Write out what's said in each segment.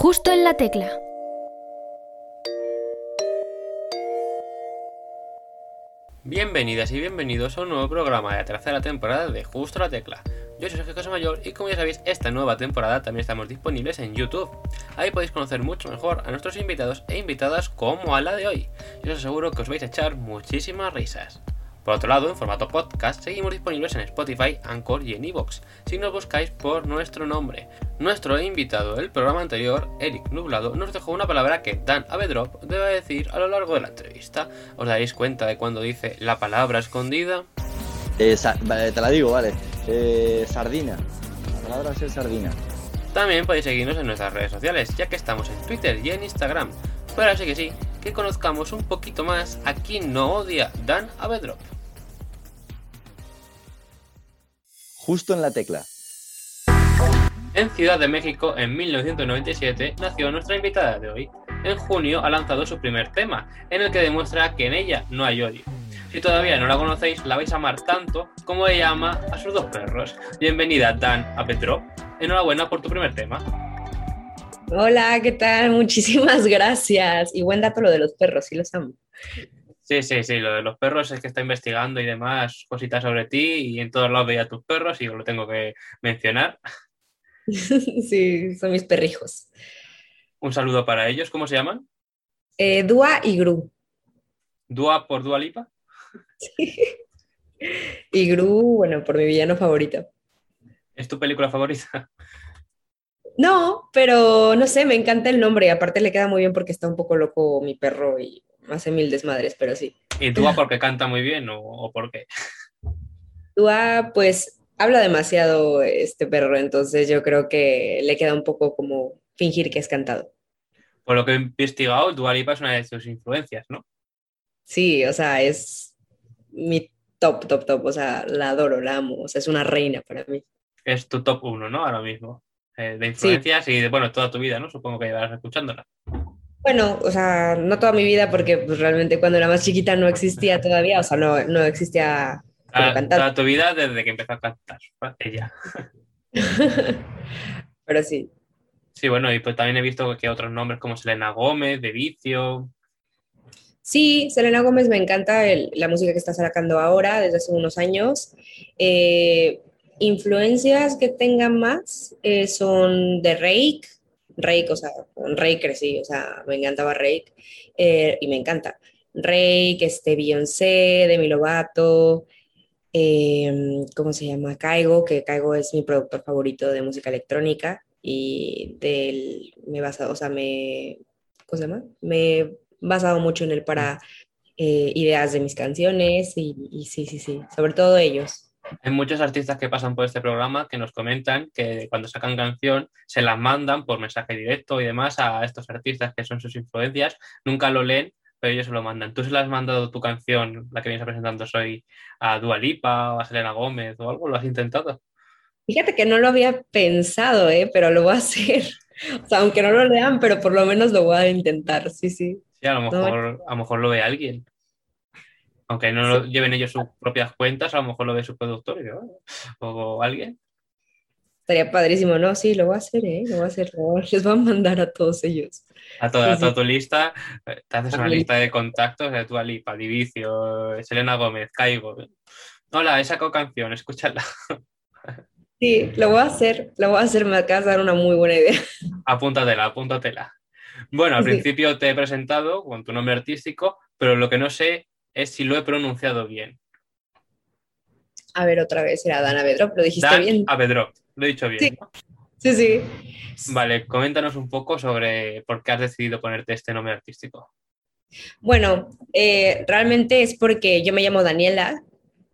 Justo en la tecla. Bienvenidas y bienvenidos a un nuevo programa de la tercera temporada de Justo la Tecla. Yo soy Sergio Mayor y como ya sabéis, esta nueva temporada también estamos disponibles en YouTube. Ahí podéis conocer mucho mejor a nuestros invitados e invitadas como a la de hoy. Yo os aseguro que os vais a echar muchísimas risas. Por otro lado, en formato podcast, seguimos disponibles en Spotify, Anchor y en Evox, si nos buscáis por nuestro nombre. Nuestro invitado del programa anterior, Eric Nublado, nos dejó una palabra que Dan Avedrop debe decir a lo largo de la entrevista. ¿Os daréis cuenta de cuando dice la palabra escondida? Eh, te la digo, vale. Eh, sardina. La palabra es sardina. También podéis seguirnos en nuestras redes sociales, ya que estamos en Twitter y en Instagram. Pero así que sí, que conozcamos un poquito más a quien no odia Dan Avedrop. Justo en la tecla. En Ciudad de México, en 1997, nació nuestra invitada de hoy. En junio ha lanzado su primer tema, en el que demuestra que en ella no hay odio. Si todavía no la conocéis, la vais a amar tanto como ella ama a sus dos perros. Bienvenida, Dan, a Petro. Enhorabuena por tu primer tema. Hola, ¿qué tal? Muchísimas gracias. Y buen dato lo de los perros, sí los amo. Sí, sí, sí, lo de los perros es que está investigando y demás cositas sobre ti y en todos lados veía tus perros y lo tengo que mencionar. Sí, son mis perrijos. Un saludo para ellos, ¿cómo se llaman? Eh, Dua y Gru. ¿Dua por Dua Lipa? Sí. Y Gru, bueno, por mi villano favorito. ¿Es tu película favorita? No, pero no sé, me encanta el nombre. Aparte le queda muy bien porque está un poco loco mi perro y hace mil desmadres, pero sí. ¿Y Dua porque canta muy bien o, o por qué? Dua, pues habla demasiado este perro, entonces yo creo que le queda un poco como fingir que es cantado. Por lo que he investigado, Dua Lipa es una de sus influencias, ¿no? Sí, o sea, es mi top, top, top, o sea, la adoro, la amo, o sea, es una reina para mí. Es tu top uno, ¿no? Ahora mismo. Eh, de influencias y de, bueno, toda tu vida, ¿no? Supongo que llevarás escuchándola. Bueno, o sea, no toda mi vida porque pues, realmente cuando era más chiquita no existía todavía, o sea, no, no existía como Ah, cantar. toda tu vida desde que empezó a cantar. Ella. Pero sí. Sí, bueno, y pues también he visto que otros nombres como Selena Gómez, De Vicio. Sí, Selena Gómez me encanta el- la música que está sacando ahora desde hace unos años. Eh, influencias que tengan más eh, son de Rake. Rake, o sea, con Rake crecí, o sea, me encantaba Rake eh, y me encanta. Rake, este, Beyoncé, Demi Lovato, eh, ¿cómo se llama? Caigo, que Caigo es mi productor favorito de música electrónica y del, me basado, o sea, me, ¿cómo se llama? Me he basado mucho en él para eh, ideas de mis canciones y sí, sí, sí, sobre todo ellos. Hay muchos artistas que pasan por este programa que nos comentan que cuando sacan canción se las mandan por mensaje directo y demás a estos artistas que son sus influencias. Nunca lo leen, pero ellos se lo mandan. ¿Tú se le has mandado tu canción, la que vienes presentando hoy, a Dua Lipa o a Selena Gómez o algo? ¿Lo has intentado? Fíjate que no lo había pensado, ¿eh? pero lo voy a hacer. O sea, aunque no lo lean, pero por lo menos lo voy a intentar, sí, sí. Sí, a lo mejor, a lo, mejor lo ve alguien. Aunque no lo lleven ellos sus propias cuentas, a lo mejor lo ve su productor "Oh", o alguien. Estaría padrísimo, ¿no? Sí, lo voy a hacer, ¿eh? Lo voy a hacer, les voy a mandar a todos ellos. A toda, a toda tu lista, eh, te haces una lista de contactos de Dua Lipa, Divicio, Selena Gómez, Caigo. Hola, he sacado canción, escúchala. Sí, lo voy a hacer, lo voy a hacer, me acabas de dar una muy buena idea. Apúntatela, apúntatela. Bueno, al Sí. principio te he presentado con tu nombre artístico, pero lo que no sé es si lo he pronunciado bien. A ver, otra vez era Dana Bedrop, lo dijiste Dan bien. Avedrop, lo he dicho bien. Sí. Sí, sí. Vale, coméntanos un poco sobre por qué has decidido ponerte este nombre artístico. Bueno, eh, realmente es porque yo me llamo Daniela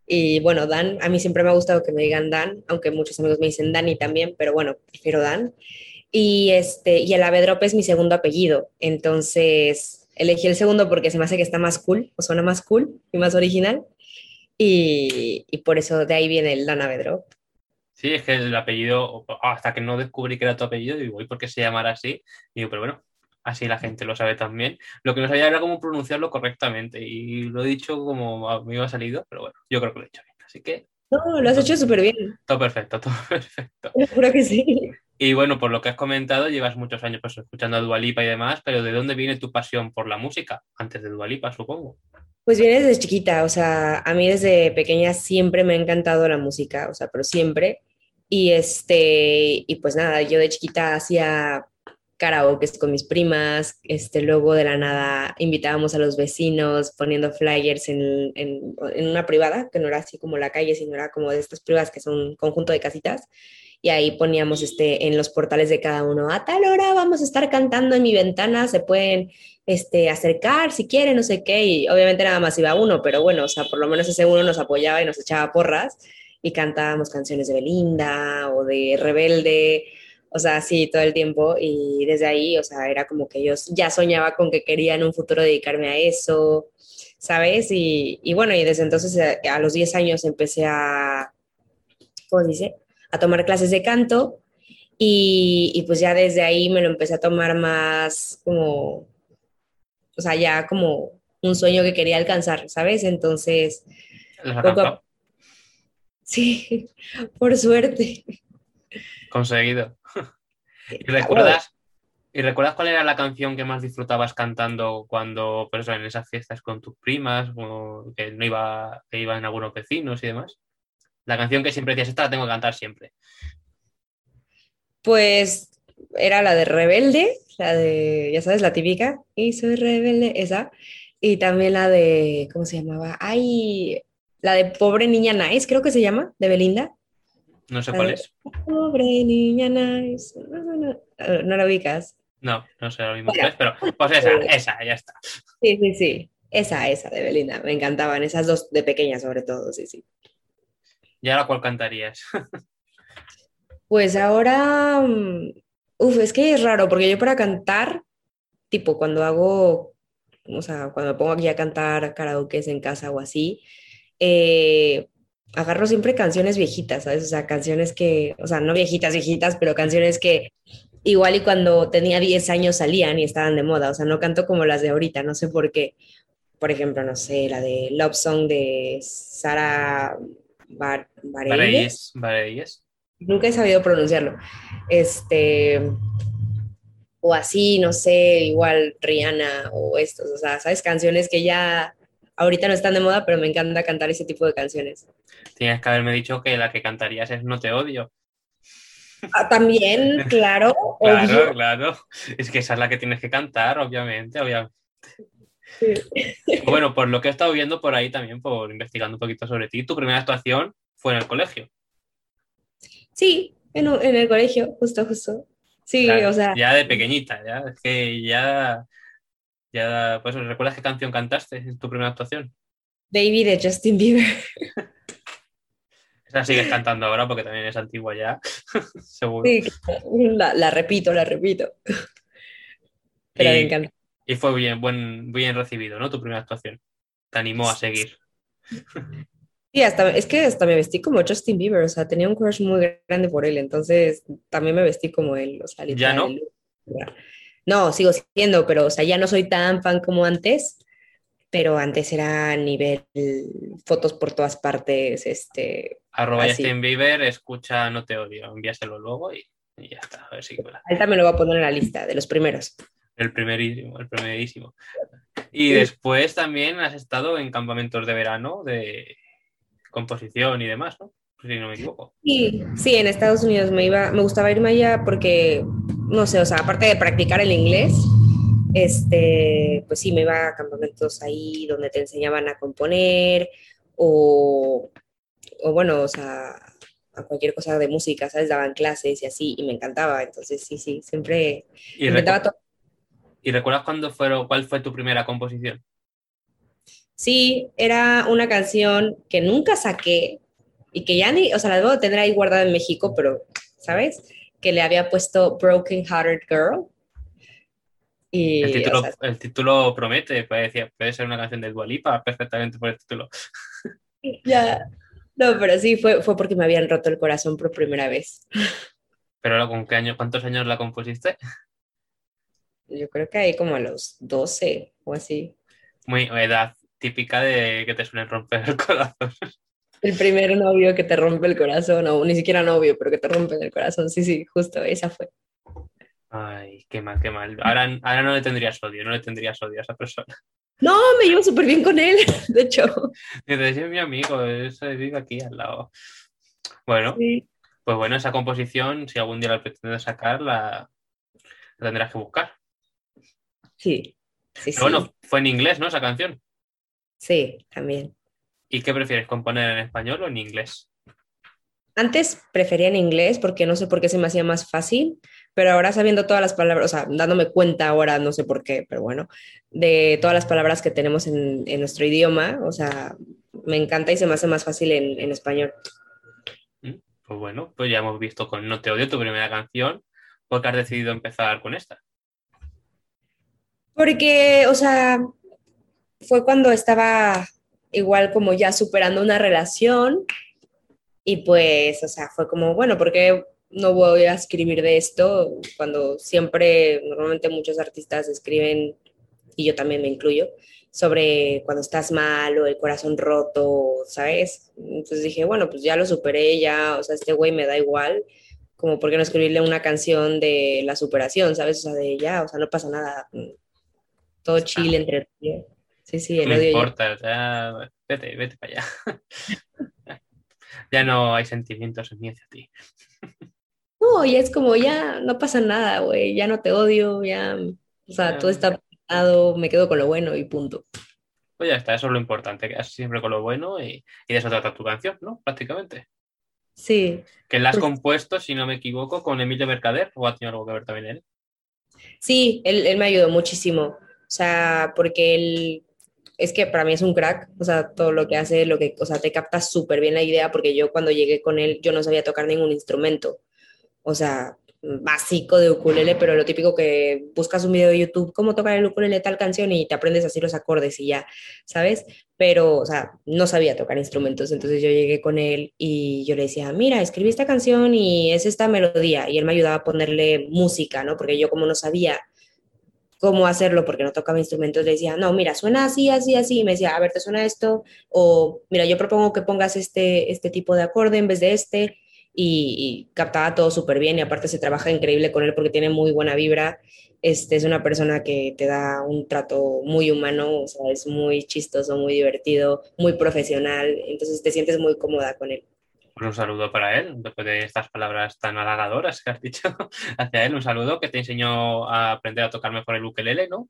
y bueno, Dan, a mí siempre me ha gustado que me digan Dan, aunque muchos amigos me dicen Dani también, pero bueno, prefiero Dan. Y, este, y el Avedrop es mi segundo apellido, entonces elegí el segundo porque se me hace que está más cool, o suena más cool y más original. Y, y por eso de ahí viene el Dan Avedrop. Sí, es que el apellido, hasta que no descubrí que era tu apellido, digo, ¿y por qué se llamara así? Digo, pero bueno, así la gente lo sabe también. Lo que no sabía era cómo pronunciarlo correctamente y lo he dicho como me iba salido, pero bueno, yo creo que lo he hecho bien. Así que No, lo has hecho súper bien, todo perfecto, todo perfecto. te juro que sí. Y bueno, por lo que has comentado, llevas muchos años pues, escuchando a Dualipa y demás, pero ¿de dónde viene tu pasión por la música? Antes de Dualipa, supongo. Pues viene desde chiquita, o sea, a mí desde pequeña siempre me ha encantado la música, o sea, pero siempre. Y este, y pues nada, yo de chiquita hacía karaoke con mis primas, este, luego de la nada invitábamos a los vecinos poniendo flyers en, en, una privada, que no era así como la calle, sino era como de estas privadas que son un conjunto de casitas, y ahí poníamos este, en los portales de cada uno, a tal hora vamos a estar cantando en mi ventana, se pueden este, acercar si quieren, no sé qué, y obviamente nada más iba uno, pero bueno, o sea, por lo menos ese uno nos apoyaba y nos echaba porras y cantábamos canciones de Belinda o de Rebelde, o sea, sí, todo el tiempo y desde ahí, o sea, era como que yo ya soñaba con que quería en un futuro dedicarme a eso, ¿sabes? Y, y bueno, y desde entonces a, a los 10 años empecé a, ¿cómo dice? A tomar clases de canto y, y pues ya desde ahí me lo empecé a tomar más como o sea, ya como un sueño que quería alcanzar, ¿sabes? Entonces, poco a... sí, por suerte. Conseguido. ¿Y recuerdas, ¿Y recuerdas cuál era la canción que más disfrutabas cantando cuando, por eso, en esas fiestas con tus primas, o que no iba, que iban algunos vecinos y demás? La canción que siempre decías, esta la tengo que cantar siempre. Pues era la de Rebelde, la de, ya sabes, la típica, y soy rebelde, esa, y también la de, ¿cómo se llamaba? Ay, la de Pobre Niña Nice, creo que se llama, de Belinda. No sé cuál es. Pobre Niña Nice, no, no, no, no la ubicas. No, no sé lo mismo bueno, es, pero pues esa, esa, ya está. Sí, sí, sí, esa, esa de Belinda, me encantaban, esas dos de pequeña sobre todo, sí, sí. ¿Y ahora cuál cantarías? pues ahora, Uf, es que es raro, porque yo para cantar, tipo, cuando hago, o sea, cuando me pongo aquí a cantar karaoke en casa o así, eh, agarro siempre canciones viejitas, ¿sabes? O sea, canciones que, o sea, no viejitas, viejitas, pero canciones que igual y cuando tenía 10 años salían y estaban de moda, o sea, no canto como las de ahorita, no sé por qué. Por ejemplo, no sé, la de Love Song de Sara Bar Bareilles. Bareilles nunca he sabido pronunciarlo. Este, o así, no sé, igual Rihanna o estos, o sea, ¿sabes? Canciones que ya ahorita no están de moda, pero me encanta cantar ese tipo de canciones. Tienes que haberme dicho que la que cantarías es No te odio. Ah, también, claro. claro, obvio. claro. Es que esa es la que tienes que cantar, obviamente, obviamente. Sí. Bueno, por lo que he estado viendo por ahí también, por investigando un poquito sobre ti, tu primera actuación fue en el colegio. Sí, en, en el colegio, justo, justo. Sí, claro, o sea. Ya de pequeñita, ya, es que ya, ya, pues, ¿recuerdas qué canción cantaste en tu primera actuación? Baby de Justin Bieber. Esa sigues cantando ahora porque también es antigua ya, seguro. Sí, la, la, repito, la repito. Pero me encanta. Y fue bien, buen, bien recibido, ¿no? Tu primera actuación. Te animó a seguir. Sí, hasta, es que hasta me vestí como Justin Bieber, o sea, tenía un crush muy grande por él, entonces también me vestí como él, o sea, ¿Ya no? No, sigo siendo, pero, o sea, ya no soy tan fan como antes, pero antes era a nivel fotos por todas partes, este... Arroba Justin Bieber, escucha No Te Odio, envíaselo luego y, y ya está, a ver si... Ahí también lo voy a poner en la lista de los primeros. El primerísimo, el primerísimo. Y después también has estado en campamentos de verano de composición y demás, ¿no? Si no me equivoco. Sí, sí, en Estados Unidos me iba, me gustaba irme allá porque, no sé, o sea, aparte de practicar el inglés, este, pues sí, me iba a campamentos ahí donde te enseñaban a componer o, o bueno, o sea, a cualquier cosa de música, ¿sabes? Daban clases y así, y me encantaba. Entonces, sí, sí, siempre ¿Y, intentaba recu ¿Y recuerdas cuándo fue, cuál fue tu primera composición? Sí, era una canción que nunca saqué y que ya ni, o sea, la debo de tener ahí guardada en México, pero, ¿sabes? Que le había puesto Broken Hearted Girl. Y, el, título, o sea, el título promete, puede, puede ser una canción de Dualipa perfectamente por el título. Ya, no, pero sí, fue, fue porque me habían roto el corazón por primera vez. ¿Pero con qué año, cuántos años la compusiste? Yo creo que ahí como a los 12 o así. Muy edad típica de que te suelen romper el corazón. El primer novio que te rompe el corazón, o ni siquiera novio, pero que te rompe el corazón. Sí, sí, justo, esa fue. Ay, qué mal, qué mal. Ahora, ahora no le tendrías odio, no le tendrías odio a esa persona. No, me llevo súper bien con él, de hecho. Dices, es mi amigo, es, vive aquí al lado. Bueno, Sí. pues bueno, esa composición, si algún día la pretendes sacar, la, la tendrás que buscar. Sí, sí, Pero bueno, fue en inglés, ¿no? Esa canción. sí, también. ¿Y qué prefieres, componer en español o en inglés? Antes prefería en inglés porque no sé por qué se me hacía más fácil, pero ahora sabiendo todas las palabras, o sea, dándome cuenta ahora, no sé por qué, pero bueno, de todas las palabras que tenemos en, en nuestro idioma, o sea, me encanta y se me hace más fácil en, en español. Pues bueno, pues ya hemos visto con No te odio tu primera canción, porque has decidido empezar con esta. Porque, o sea, fue cuando estaba igual como ya superando una relación y pues, o sea, fue como, bueno, porque no voy a escribir de esto cuando siempre, normalmente muchos artistas escriben, y yo también me incluyo, sobre cuando estás mal o el corazón roto, ¿sabes? Entonces dije, bueno, pues ya lo superé, ya, o sea, este güey me da igual, como por qué no escribirle una canción de la superación, ¿sabes? O sea, de ya, o sea, no pasa nada, todo chill entre Sí, sí, el No odio ya- importa, o sea, vete, vete para allá. ya no hay sentimientos en mí hacia ti. No, ya es como, ya no pasa nada, güey, ya no te odio, ya, o sea, Ya. todo está pasado, me quedo con lo bueno y punto. Pues ya está, eso es lo importante, quedas siempre con lo bueno y, y de eso trata tu canción, ¿no? Prácticamente. Sí, Que la has Pues- compuesto, si no me equivoco, con Emilio Mercader, o ha tenido algo que ver también él. sí, él, él me ayudó muchísimo, sea, porque él, es que para mí es un crack, o sea, todo lo que hace, lo que, o sea, te capta súper bien la idea, porque yo cuando llegué con él, yo no sabía tocar ningún instrumento, o sea, básico de ukulele, pero lo típico que buscas un video de YouTube, cómo tocar el ukulele tal canción y te aprendes así los acordes y ya, ¿sabes? Pero, o sea, no sabía tocar instrumentos, entonces yo llegué con él y yo le decía, mira, escribí esta canción y es esta melodía, y él me ayudaba a ponerle música, ¿no? Porque yo como no sabía cómo hacerlo porque no tocaba instrumentos, le decía, no, mira, suena así, así, así, y me decía, a ver, ¿te suena esto? O, mira, yo propongo que pongas este, este tipo de acorde en vez de este, y, y captaba todo súper bien, y aparte se trabaja increíble con él porque tiene muy buena vibra, este, es una persona que te da un trato muy humano, o sea, es muy chistoso, muy divertido, muy profesional, entonces te sientes muy cómoda con él. Pues un saludo para él, después de estas palabras tan halagadoras que has dicho hacia él. Un saludo que te enseñó a aprender a tocar mejor el ukelele, ¿no?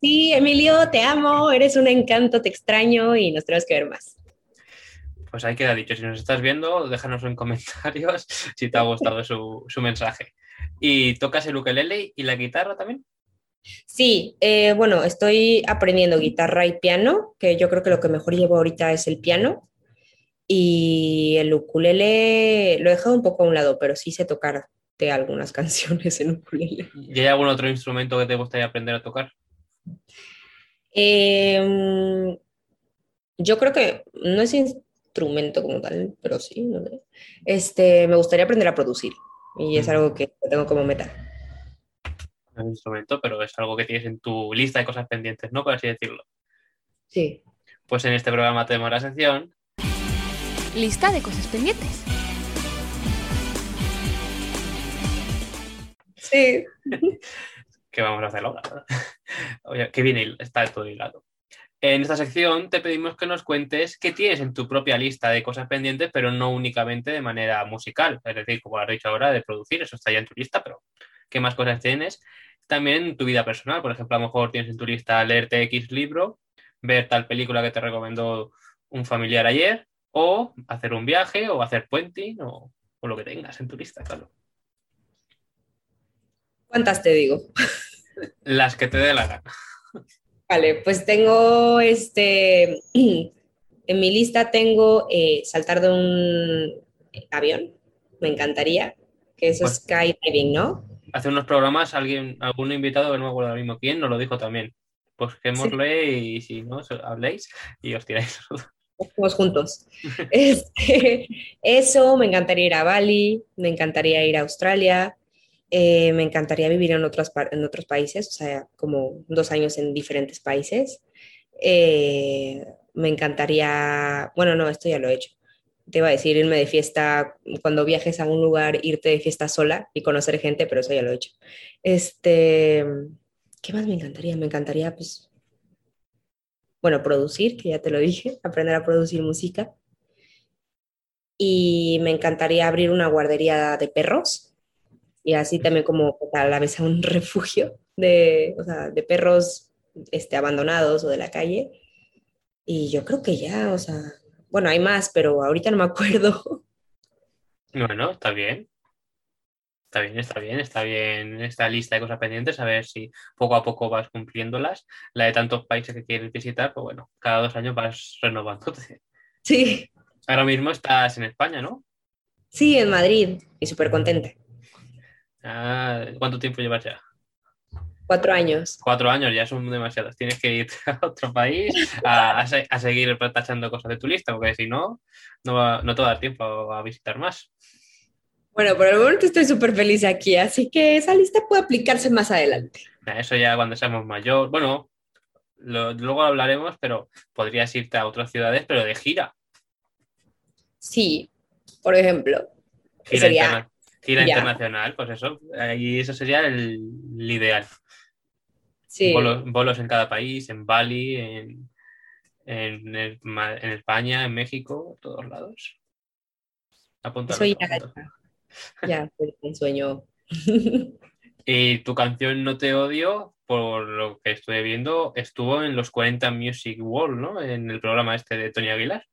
Sí, Emilio, te amo, eres un encanto, te extraño y nos tenemos que ver más. Pues ahí queda dicho. Si nos estás viendo, déjanos en comentarios si te ha gustado su, su mensaje. ¿Y tocas el ukelele y la guitarra también? Sí, eh, bueno, estoy aprendiendo guitarra y piano, que yo creo que lo que mejor llevo ahorita es el piano. Y el ukulele lo he dejado un poco a un lado, pero sí sé tocar de algunas canciones en ukulele. ¿Y hay algún otro instrumento que te gustaría aprender a tocar? Em, yo creo que no es instrumento como tal, pero sí, no sé. Este, me gustaría aprender a producir y es Mm. algo que tengo como meta. No es un instrumento, pero es algo que tienes en tu lista de cosas pendientes, ¿no? Por así decirlo. Sí. Pues en este programa tenemos la sección Lista de cosas pendientes. Sí. que vamos a hacer ahora. Oye, que bien hil- está todo hilado. En esta sección te pedimos que nos cuentes qué tienes en tu propia lista de cosas pendientes, pero no únicamente de manera musical. Es decir, como has dicho ahora, de producir, eso está ya en tu lista, pero ¿qué más cosas tienes? También en tu vida personal, por ejemplo, a lo mejor tienes en tu lista leerte X libro, ver tal película que te recomendó un familiar ayer, o hacer un viaje, o hacer puenting, o, o lo que tengas en tu lista, claro. ¿Cuántas te digo? Las que te dé la gana. Vale, pues tengo este, en mi lista tengo eh, saltar de un avión, me encantaría, que eso es skydiving, ¿no? hace unos programas alguien, algún invitado, que no me acuerdo ahora mismo quién, nos lo dijo también. Pues quémosle y si no, habléis y os tiráis. Juntos. Este, eso, me encantaría ir a Bali, me encantaría ir a Australia, eh, me encantaría vivir en otros, en otros países, o sea, como dos años en diferentes países. Eh, me encantaría, bueno, no, esto ya lo he hecho. Te iba a decir irme de fiesta, cuando viajes a un lugar, irte de fiesta sola y conocer gente, pero eso ya lo he hecho. Este, ¿qué más me encantaría? Me encantaría, pues, bueno, producir, que ya te lo dije, aprender a producir música. Y me encantaría abrir una guardería de perros y así también como a la vez a un refugio de, o sea, de perros este, abandonados o de la calle. Y yo creo que ya, o sea, bueno, hay más, pero ahorita no me acuerdo. Bueno, está bien. Está bien, está bien, está bien esta lista de cosas pendientes, a ver si poco a poco vas cumpliéndolas. La de tantos países que quieres visitar, pues bueno, cada dos años vas renovándote. Sí. Ahora mismo estás en España, ¿no? Sí, en Madrid, y súper contenta. Ah, ¿Cuánto tiempo llevas ya? Cuatro años. Cuatro años ya son demasiados. Tienes que ir a otro país a, a, a seguir tachando cosas de tu lista, porque si no, no, va, no te va a dar tiempo a visitar más. Bueno, por el momento estoy súper feliz aquí, así que esa lista puede aplicarse más adelante. Eso ya cuando seamos mayor. Bueno, lo, luego hablaremos, pero podrías irte a otras ciudades, pero de gira. Sí, por ejemplo. Gira, sería... interna gira internacional, pues eso, y eso sería el, el ideal. Sí. Bolos, bolos, en cada país, en Bali, en, en, el, en España, en México, todos lados. Apúntalo. Eso ya, fue un sueño. y tu canción No te odio, por lo que estoy viendo, estuvo en los 40 Music World, ¿no? En el programa este de Tony Aguilar.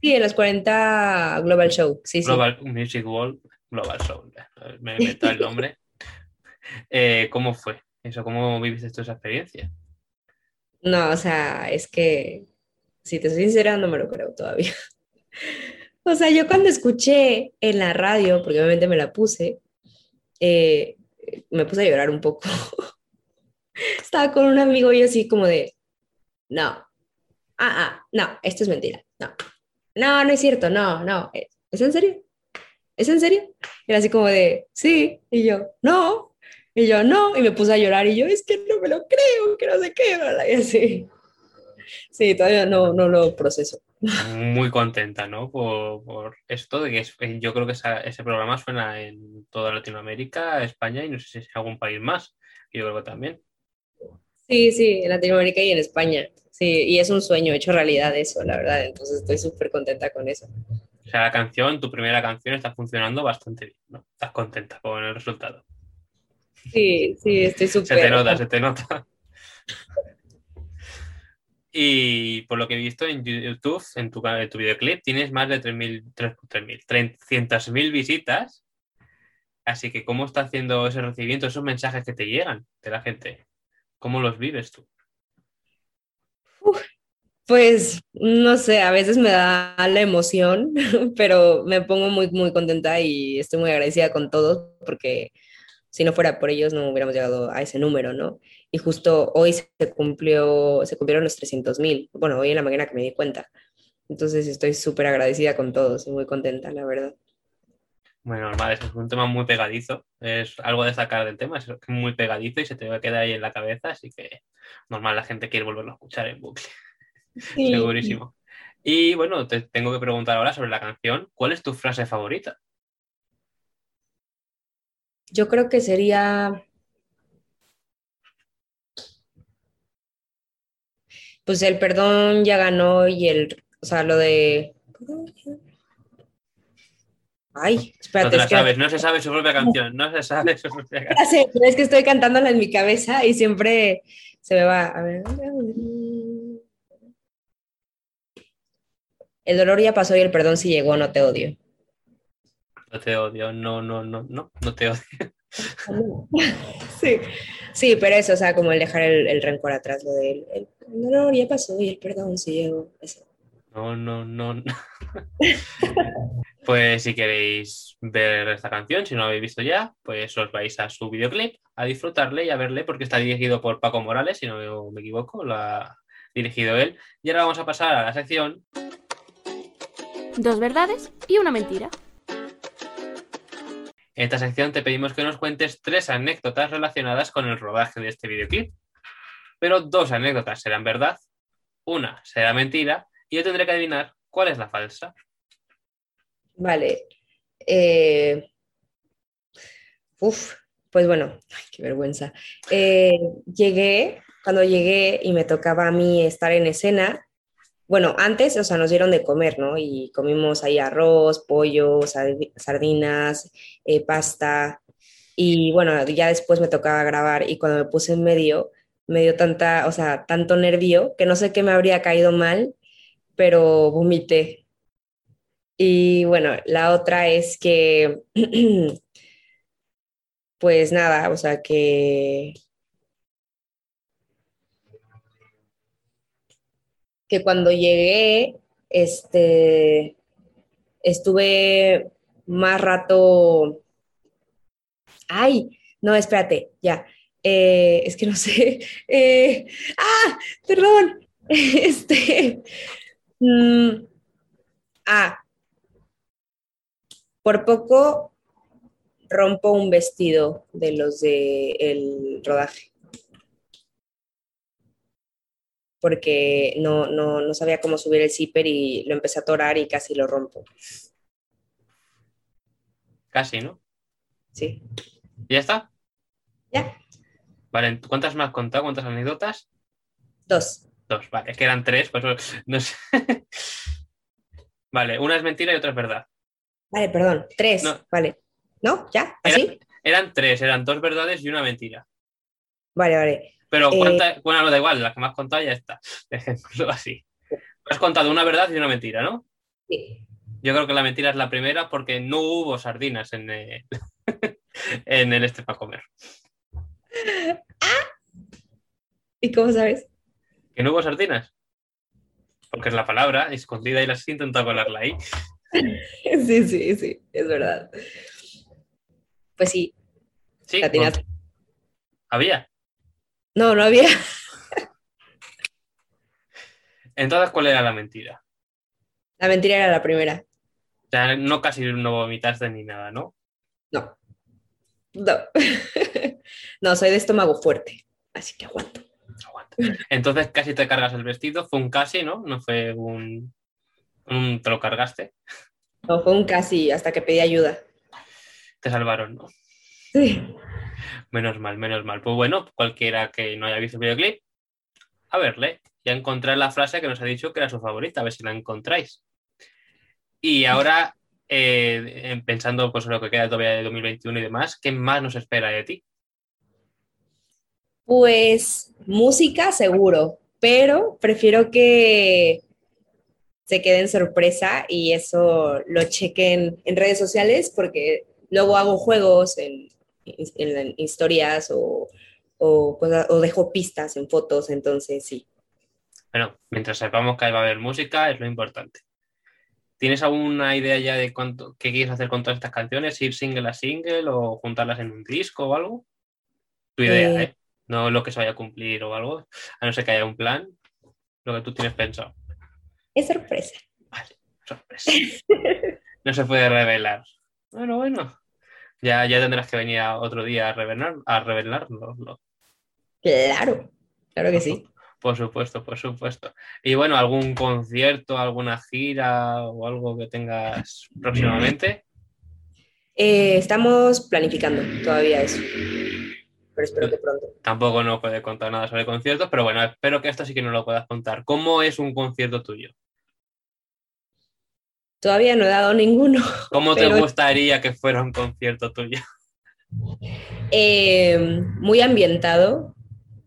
Sí, en los 40 Global Show, sí, Global sí. Music World, Global Show, me he inventado el nombre. Eh, ¿Cómo fue eso? ¿Cómo viviste tú esa experiencia? No, o sea, es que, si te soy sincera, no me lo creo todavía. O sea, yo cuando escuché en la radio, porque obviamente me la puse, eh, me puse a llorar un poco. Estaba con un amigo y así como de, no, ah, ah, no, esto es mentira, no, no, no es cierto, no, no, ¿es en serio? ¿Es en serio? Era así como de, sí, y yo, no, y yo, no, y me puse a llorar y yo, es que no me lo creo, que no sé qué. Y así. Sí, todavía no, no lo proceso. Muy contenta, ¿no? Por, por esto de que es, yo creo que esa, ese programa suena en toda Latinoamérica, España y no sé si es algún país más. Yo creo que también. Sí, sí, en Latinoamérica y en España. Sí, y es un sueño hecho realidad eso, la verdad. Entonces estoy súper contenta con eso. O sea, la canción, tu primera canción está funcionando bastante bien, ¿no? Estás contenta con el resultado. Sí, sí, estoy súper. Se te nota, se te nota. Y por lo que he visto en YouTube, en tu, en tu videoclip, tienes más de 300.000 visitas. Así que, ¿cómo está haciendo ese recibimiento, esos mensajes que te llegan de la gente? ¿Cómo los vives tú? Pues, no sé, a veces me da la emoción, pero me pongo muy, muy contenta y estoy muy agradecida con todos porque si no fuera por ellos no hubiéramos llegado a ese número, ¿no? Y justo hoy se cumplió, se cumplieron los 300 mil, bueno, hoy en la mañana que me di cuenta. Entonces estoy súper agradecida con todos y muy contenta, la verdad. Bueno, normal, es un tema muy pegadizo, es algo de sacar del tema, es muy pegadizo y se te va a quedar ahí en la cabeza, así que normal, la gente quiere volverlo a escuchar en bucle, sí. segurísimo. Y bueno, te tengo que preguntar ahora sobre la canción, ¿cuál es tu frase favorita? Yo creo que sería pues el perdón ya ganó y el, o sea, lo de... Ay, espérate. No, es que... sabes, no se sabe su propia canción, no se sabe su propia canción. Es que estoy cantándola en mi cabeza y siempre se me va, a ver. El dolor ya pasó y el perdón sí llegó, no te odio. No te odio, no, no, no, no, no te odio. Sí, sí, pero eso, o sea, como el dejar el, el rencor atrás, lo del el, no, ya pasó y el perdón sí llegó. Eso. No, no, no. pues si queréis ver esta canción, si no lo habéis visto ya, pues os vais a su videoclip a disfrutarle y a verle porque está dirigido por Paco Morales, si no me equivoco, lo ha dirigido él. Y ahora vamos a pasar a la sección. Dos verdades y una mentira. En esta sección te pedimos que nos cuentes tres anécdotas relacionadas con el rodaje de este videoclip. Pero dos anécdotas serán verdad Una será mentira y yo tendré que adivinar cuál es la falsa. Vale. Eh, Uf, pues bueno, qué vergüenza. Eh, llegué, cuando llegué y me tocaba a mí estar en escena, bueno, antes, o sea, nos dieron de comer, ¿no? Y comimos ahí arroz, pollo, sardi- sardinas, eh, pasta. Y bueno, ya después me tocaba grabar y cuando me puse en medio, me dio tanta, o sea, tanto nervio que no sé qué me habría caído mal, pero vomité. Y bueno, la otra es que, pues nada, o sea, que, que cuando llegué, este, estuve más rato, ay, no, espérate, ya, Eh, es que no sé, Eh, ah, perdón, este, mm, ah, por poco rompo un vestido de los de el rodaje. Porque no, no, no sabía cómo subir el zipper y lo empecé a atorar y casi lo rompo. Casi, ¿no? Sí. ¿Y ya está? Ya. Vale, ¿cuántas me has contado? ¿Cuántas anécdotas? Dos. Dos, vale, es que eran tres, pues no sé. Vale, una es mentira y otra es verdad. Vale, perdón. Tres. No. Vale. ¿No? ¿Ya? ¿Así? Eran tres, eran dos verdades y una mentira. Vale, vale. Pero Eh, cuánta, bueno, no da igual, la que me has contado ya está. Dejémoslo así. Has contado una verdad y una mentira, ¿no? Sí. Yo creo que la mentira es la primera porque no hubo sardinas en el, en el este para comer. ¿Y cómo sabes? ¿Que no hubo sardinas? Porque es la palabra escondida y las he intentado colarla ahí. Sí, sí, sí, es verdad. Pues sí, Sí, había. No, no había. Entonces, ¿cuál era la mentira? La mentira era la primera. O sea, no casi no vomitaste ni nada, ¿no? No. No. No, soy de estómago fuerte, así que aguanto. Aguanta. Entonces casi te cargas el vestido. Fue un casi, ¿no? No fue un, un te lo cargaste. No, fue un casi hasta que pedí ayuda. Te salvaron, ¿no? Sí. Menos mal, menos mal. Pues bueno, cualquiera que no haya visto el videoclip, a verle y a encontrar la frase que nos ha dicho que era su favorita, a ver si la encontráis. Y ahora, eh, en- pensando pues, en lo que queda todavía de 2021 y demás, ¿qué más nos espera de ti? Pues música seguro, pero prefiero que se quede en sorpresa y eso lo chequen en redes sociales porque luego hago juegos en, en historias o, o, cosas- o dejo pistas en fotos, entonces sí. Bueno, mientras sepamos que ahí va a haber música, es lo importante. ¿Tienes alguna idea ya de cuánto, qué quieres hacer con todas estas canciones? ¿Ir single a single o juntarlas en un disco o algo? Tu idea, Eh. ¿eh? No lo que se vaya a cumplir o algo, a no ser que haya un plan, lo que tú tienes pensado. Es sorpresa. Sorpresa. No se puede revelar. Bueno, bueno. Ya, ya tendrás que venir a otro día a revelar, a revelarlo. Claro, claro que sí. Por supuesto, por supuesto. Y bueno, ¿algún concierto, alguna gira o algo que tengas próximamente? Eh, estamos planificando todavía eso, pero espero que pronto. Tampoco nos puede contar nada sobre conciertos, pero bueno, espero que esto sí que nos lo puedas contar. ¿Cómo es un concierto tuyo? Todavía no he dado ninguno. ¿Cómo te Pero- gustaría que fuera un concierto tuyo? Eh, muy ambientado,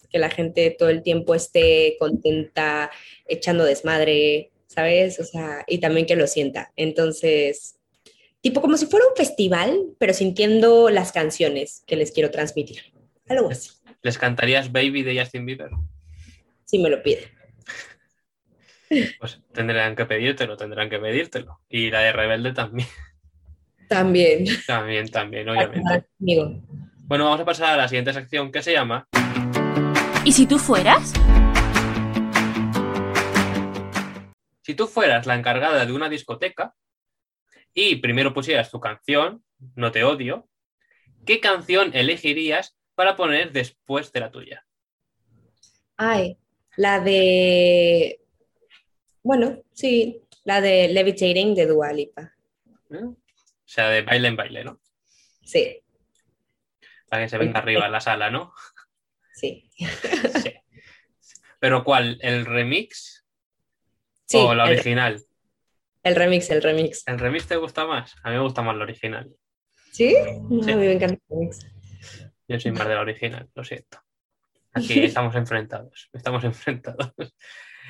que la gente todo el tiempo esté contenta, echando desmadre, ¿sabes? O sea, y también que lo sienta. Entonces, tipo como si fuera un festival, pero sintiendo las canciones que les quiero transmitir. Algo así, ¿Les cantarías Baby de Justin Bieber? si me lo piden. Pues tendrán que pedírtelo, tendrán que pedírtelo. Y la de Rebelde también, También. también, también, obviamente. Bueno, vamos a pasar a la siguiente sección que se llama ¿Y si tú fueras? Si tú fueras la encargada de una discoteca y primero pusieras tu canción, No te odio, ¿qué canción elegirías para poner después de la tuya? Ay, la de Bueno, sí, la de Levitating de Dua Lipa. ¿eh? O sea, de baile en baile, ¿no? Sí, Para que se venga arriba la sala, ¿no? sí. Sí. Pero ¿cuál? ¿El remix Sí, o la el, original? el remix, el remix. ¿El remix te gusta más? A mí me gusta más la original. ¿Sí? No, Sí. A mí me encanta el remix. Yo soy más de la original, lo siento. Aquí estamos enfrentados, estamos enfrentados.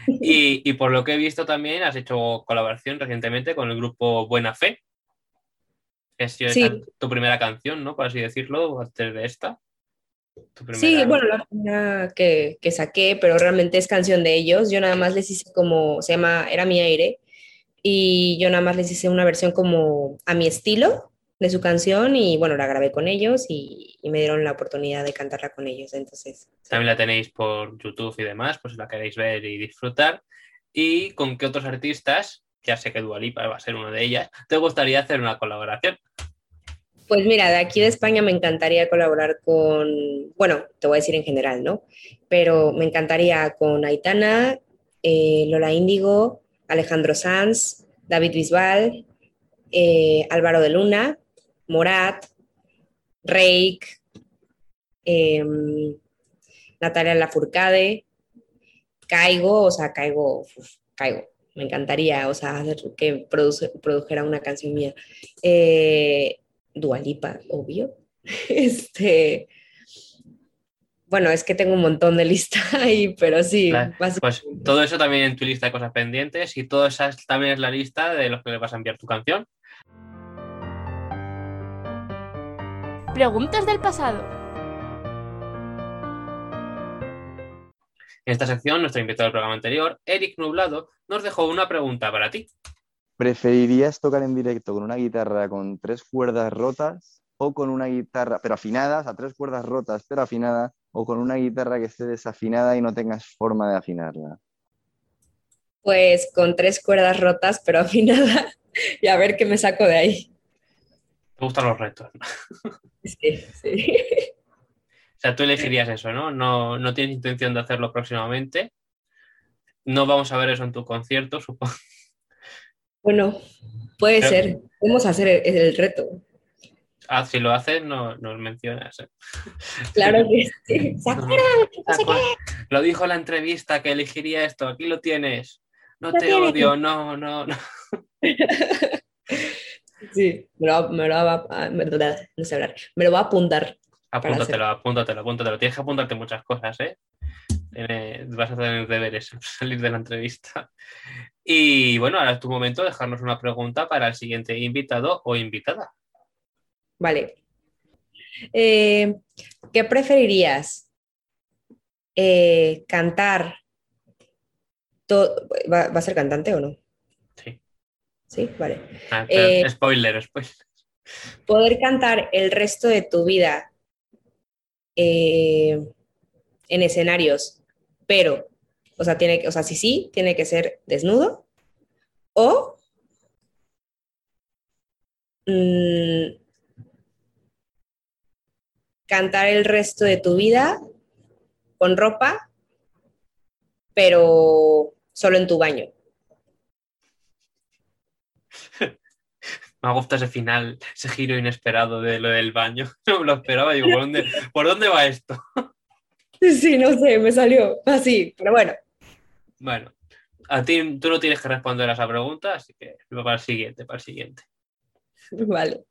Y, y por lo que he visto también has hecho colaboración recientemente con el grupo Buena Fe. Es Sí. tu primera canción, ¿no? Por así decirlo, antes de esta. Sí, bueno, la primera que, que saqué, pero realmente es canción de ellos. Yo nada más les hice como, se llama Era mi aire, y yo nada más les hice una versión como a mi estilo de su canción, y bueno, la grabé con ellos y, y me dieron la oportunidad de cantarla con ellos. Entonces, También la tenéis por YouTube y demás, pues si la queréis ver y disfrutar. ¿Y con qué otros artistas, ya sé que Dua Lipa va a ser una de ellas, te gustaría hacer una colaboración? Pues mira, de aquí de España me encantaría colaborar con, bueno, te voy a decir en general, ¿no? Pero me encantaría con Aitana, eh, Lola Índigo, Alejandro Sanz, David Bisbal, eh, Álvaro de Luna, Morat, Reik, em, Natalia Lafourcade, Caigo, o sea, Caigo, uf, Caigo, me encantaría, o sea, hacer que produce- produjera una canción mía. Eh, Dua Lipa, obvio. Este, bueno, es que tengo un montón de lista ahí, pero sí, Claro, Pues todo eso también en tu lista de cosas pendientes y todo eso es- también es la lista de los que le vas a enviar tu canción. Preguntas del pasado. En esta sección, nuestro invitado del programa anterior, Eric Nublado, nos dejó una pregunta para ti. ¿Preferirías tocar en directo con una guitarra con tres cuerdas rotas o con una guitarra, pero afinadas, a tres cuerdas rotas, pero afinadas, o con una guitarra que esté desafinada y no tengas forma de afinarla? Pues con tres cuerdas rotas, pero afinada, y a ver qué me saco de ahí. Te gustan los retos. ¿no? Sí, sí. O sea, tú elegirías eso, ¿no? ¿no? No tienes intención de hacerlo próximamente. No vamos a ver eso en tu concierto, supongo. Bueno, puede Pero- ser. Podemos hacer el, el reto. Ah, si lo haces, no nos mencionas. ¿eh? Claro que sí. ¿Se acuerdan? No sé qué. Lo dijo en la entrevista que elegiría esto. Aquí lo tienes. No te tienes. odio, no, no, no. Sí, me lo, me lo va a, me- no sé hablar. Me lo va a apuntar. Apúntatelo, apúntatelo, apúntatelo. Tienes que apuntarte muchas cosas, ¿eh? Vas a tener deberes salir de la entrevista. Y bueno, ahora es tu momento de dejarnos una pregunta para el siguiente invitado o invitada. Vale. Eh, ¿qué preferirías? Eh, ¿cantar? to- ¿Va, va a ser cantante o no? Sí. Vale. Ah, Eh, spoiler, spoiler. Poder cantar el resto de tu vida eh, en escenarios, pero, o sea, tiene que, o sea, sí, sí, tiene que ser desnudo, o mm, cantar el resto de tu vida con ropa, pero solo en tu baño. Me gusta ese final, ese giro inesperado de lo del baño. No me lo esperaba. Digo, ¿por dónde, ¿por dónde va esto? Sí, no sé, me salió así, pero bueno, Bueno, a ti tú no tienes que responder a esa pregunta, así que para el siguiente, para el siguiente. vale.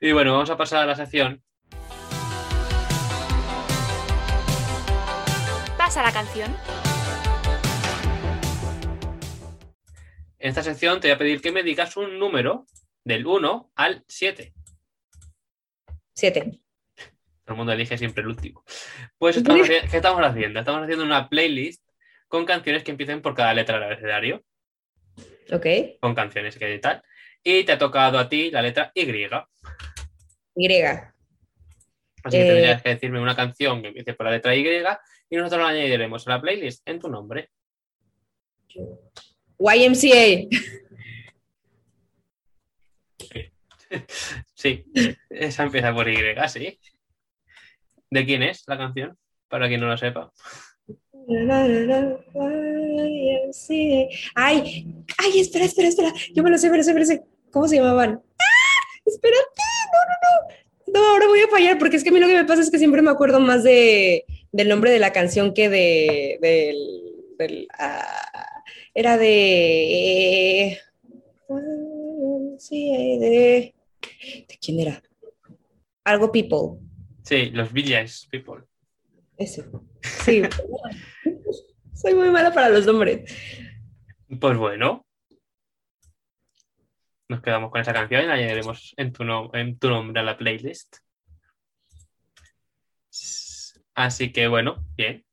Y bueno, vamos a pasar a la sección Pasa la canción. En esta sección te voy a pedir que me digas un número del 1 al 7. Siete. Todo el mundo elige siempre el último. Pues, estamos ¿qué estamos haciendo? Estamos haciendo una playlist con canciones que empiecen por cada letra del abecedario, Ok. con canciones que tal. Y te ha tocado a ti la letra Y. Y. Así que Eh. tendrías que decirme una canción que empiece por la letra Y y nosotros la añadiremos a la playlist en tu nombre. YMCA. Sí, esa empieza por Y, ¿sí? ¿De quién es la canción? Para quien no lo sepa. Ay, ay, espera, espera, espera. Yo me lo sé, me lo sé, me lo sé. ¿Cómo se llamaban? ¡Ah! Espérate, no, no, no. No, ahora voy a fallar porque es que a mí lo que me pasa es que siempre me acuerdo más de, del nombre de la canción que de, del, del ah, era de, sí, de, ¿de quién era? Algo People. Sí, los Village People. Ese. Sí. Soy muy mala para los nombres. Pues bueno. Nos quedamos con esa canción y la añadiremos en tu, no- en tu nombre a la playlist. Así que bueno, bien.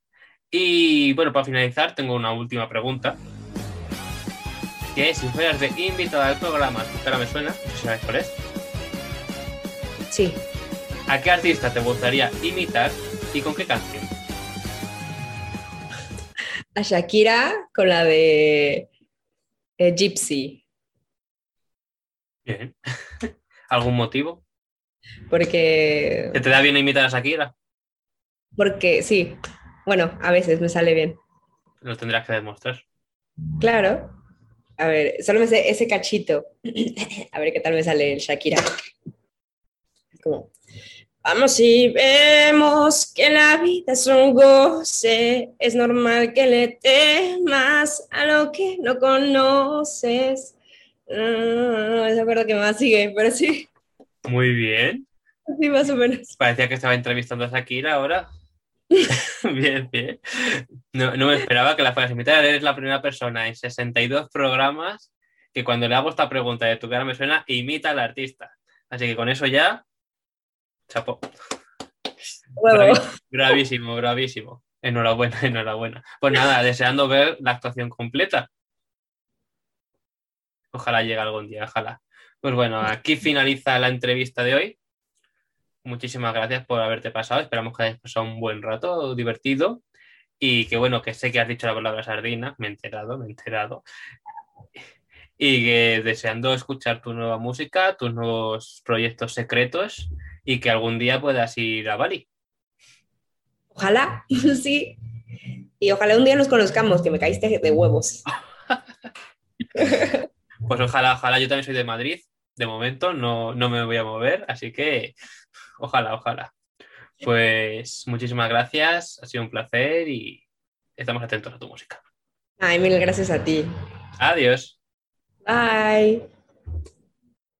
Y bueno, para finalizar, tengo una última pregunta. Que es, si fueras de invitada al programa, cara me suena, no sé si sabes cuál es. Sí. ¿A qué artista te gustaría imitar y con qué canción? A Shakira con la de eh, Gypsy. Bien. ¿Algún motivo? Porque, ¿Que te da bien imitar a Shakira? porque sí. Bueno, a veces me sale bien. Lo tendrás que demostrar. Claro. A ver, solo me sé ese cachito. A ver qué tal me sale el Shakira. Es como, vamos y vemos que la vida es un goce. Es normal que le temas a lo que no conoces. No, no, me acuerdo que más sigue, pero sí, Muy bien. sí, más o menos. Parecía que estaba entrevistando a Shakira ahora. bien, bien. No, no me esperaba que la fueras a imitar. Eres la primera persona en 62 programas que cuando le hago esta pregunta de tu cara me suena, imita al artista. Así que con eso ya, chapo. Huevo. Bravísimo, bravísimo. Enhorabuena, enhorabuena. Pues nada, deseando ver la actuación completa. Ojalá llegue algún día, ojalá. Pues bueno, aquí finaliza la entrevista de hoy. Muchísimas gracias por haberte pasado. Esperamos que hayas pasado un buen rato, divertido. Y que bueno, que sé que has dicho la palabra sardina. Me he enterado, me he enterado. Y que deseando escuchar tu nueva música, tus nuevos proyectos secretos y que algún día puedas ir a Bali. Ojalá, sí. Y ojalá un día nos conozcamos, que me caíste de huevos. Pues ojalá, ojalá. Yo también soy de Madrid. De momento no, no me voy a mover, así que ojalá, ojalá. Pues muchísimas gracias, ha sido un placer y estamos atentos a tu música. Ay, mil gracias a ti. Adiós. Bye.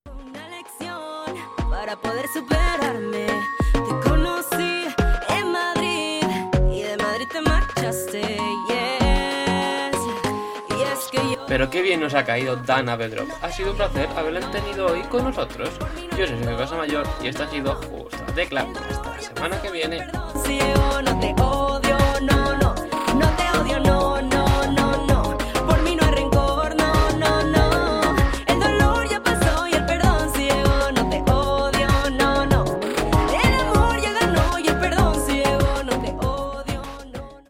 Una lección para poder superarme. Pero qué bien nos ha caído Dana Bedrock. Ha sido un placer haberla tenido hoy con nosotros. Yo soy Sergio Casa Mayor y esto ha sido Justo Tecla. Hasta la semana que viene.